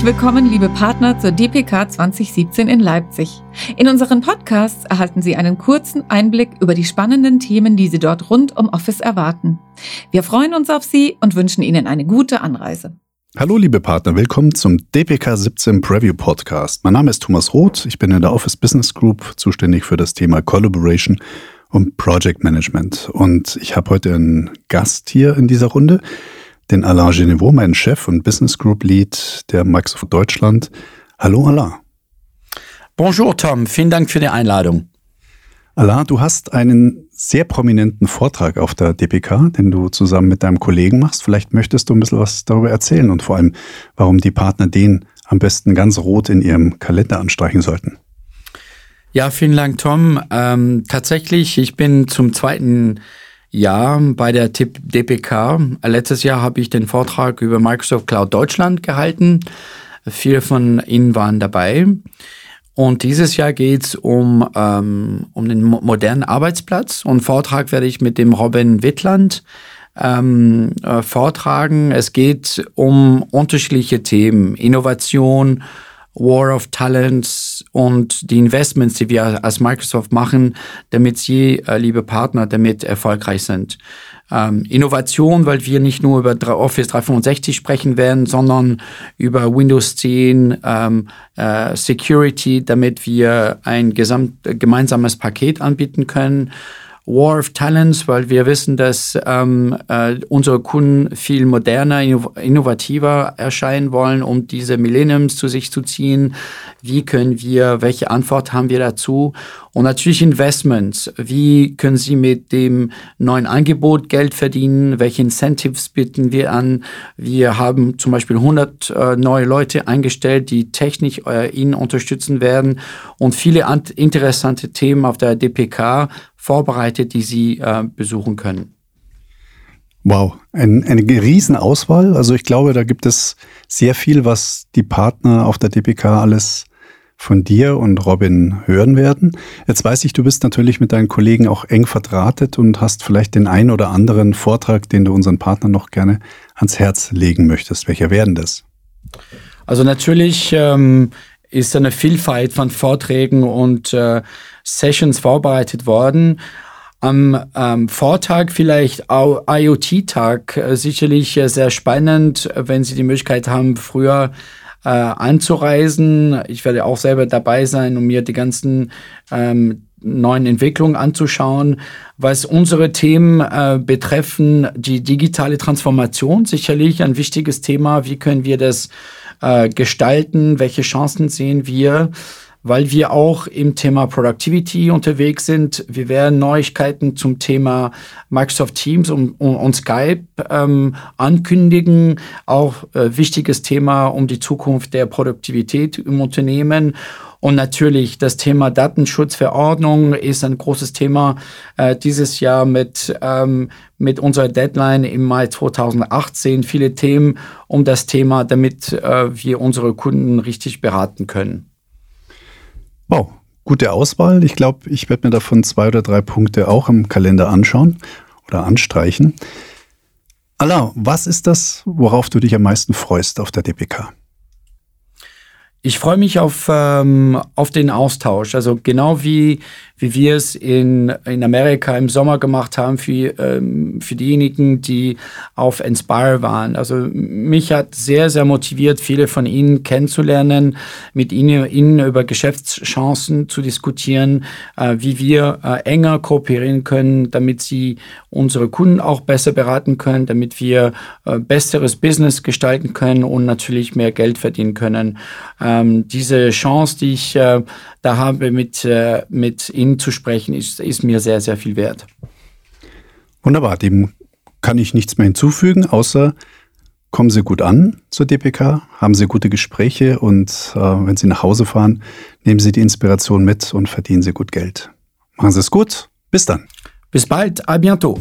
Herzlich willkommen, liebe Partner, zur DPK 2017 in Leipzig. In unseren Podcasts erhalten Sie einen kurzen Einblick über die spannenden Themen, die Sie dort rund um Office erwarten. Wir freuen uns auf Sie und wünschen Ihnen eine gute Anreise. Hallo liebe Partner, willkommen zum DPK 17 Preview Podcast. Mein Name ist Thomas Roth, ich bin in der Office Business Group zuständig für das Thema Collaboration und Project Management. Und ich habe heute einen Gast hier in dieser Runde den Alain Genevaux, meinen Chef und Business Group Lead der Microsoft Deutschland. Hallo Alain. Bonjour Tom, vielen Dank für die Einladung. Alain, du hast einen sehr prominenten Vortrag auf der DPK, den du zusammen mit deinem Kollegen machst. Vielleicht möchtest du ein bisschen was darüber erzählen und vor allem, warum die Partner den am besten ganz rot in ihrem Kalender anstreichen sollten. Ja, vielen Dank, Tom. Ähm, tatsächlich, ich bin zum zweiten ja, bei der DPK. Letztes Jahr habe ich den Vortrag über Microsoft Cloud Deutschland gehalten. Viele von Ihnen waren dabei. Und dieses Jahr geht es um, ähm, um den modernen Arbeitsplatz. Und Vortrag werde ich mit dem Robin Wittland ähm, äh, vortragen. Es geht um unterschiedliche Themen, Innovation, War of Talents und die Investments, die wir als Microsoft machen, damit Sie, äh, liebe Partner, damit erfolgreich sind. Ähm, Innovation, weil wir nicht nur über Office 365 sprechen werden, sondern über Windows 10, ähm, äh, Security, damit wir ein gesamt, gemeinsames Paket anbieten können. War of Talents, weil wir wissen, dass ähm, äh, unsere Kunden viel moderner, innovativer erscheinen wollen, um diese Millenniums zu sich zu ziehen. Wie können wir, welche Antwort haben wir dazu? Und natürlich Investments. Wie können Sie mit dem neuen Angebot Geld verdienen? Welche Incentives bieten wir an? Wir haben zum Beispiel 100 äh, neue Leute eingestellt, die technisch äh, Ihnen unterstützen werden und viele interessante Themen auf der DPK vorbereitet, die Sie äh, besuchen können. Wow, ein, eine Riesenauswahl. Also ich glaube, da gibt es sehr viel, was die Partner auf der DPK alles von dir und Robin hören werden. Jetzt weiß ich, du bist natürlich mit deinen Kollegen auch eng verdrahtet und hast vielleicht den einen oder anderen Vortrag, den du unseren Partnern noch gerne ans Herz legen möchtest. Welcher werden das? Also natürlich ähm, ist eine Vielfalt von Vorträgen und äh, Sessions vorbereitet worden. Am ähm, Vortag vielleicht IoT-Tag, äh, sicherlich äh, sehr spannend, wenn Sie die Möglichkeit haben, früher äh, anzureisen. Ich werde auch selber dabei sein, um mir die ganzen ähm, neuen Entwicklungen anzuschauen. Was unsere Themen äh, betreffen, die digitale Transformation, sicherlich ein wichtiges Thema. Wie können wir das äh, gestalten? Welche Chancen sehen wir? weil wir auch im Thema Productivity unterwegs sind. Wir werden Neuigkeiten zum Thema Microsoft Teams und, und Skype ähm, ankündigen. Auch äh, wichtiges Thema um die Zukunft der Produktivität im Unternehmen. Und natürlich das Thema Datenschutzverordnung ist ein großes Thema äh, dieses Jahr mit, ähm, mit unserer Deadline im Mai 2018. Viele Themen um das Thema, damit äh, wir unsere Kunden richtig beraten können. Wow, gute Auswahl. Ich glaube, ich werde mir davon zwei oder drei Punkte auch im Kalender anschauen oder anstreichen. Alain, was ist das, worauf du dich am meisten freust auf der DPK? Ich freue mich auf, ähm, auf den Austausch. Also genau wie, wie wir es in, in Amerika im Sommer gemacht haben für, ähm, für diejenigen, die auf Inspire waren. Also mich hat sehr, sehr motiviert, viele von Ihnen kennenzulernen, mit Ihnen, Ihnen über Geschäftschancen zu diskutieren, äh, wie wir äh, enger kooperieren können, damit Sie unsere Kunden auch besser beraten können, damit wir äh, besseres Business gestalten können und natürlich mehr Geld verdienen können. Ähm, diese Chance, die ich äh, da habe, mit, äh, mit Ihnen zu sprechen, ist, ist mir sehr, sehr viel wert. Wunderbar, dem kann ich nichts mehr hinzufügen, außer kommen Sie gut an zur DPK, haben Sie gute Gespräche und äh, wenn Sie nach Hause fahren, nehmen Sie die Inspiration mit und verdienen Sie gut Geld. Machen Sie es gut. Bis dann. Bis bald, à bientôt.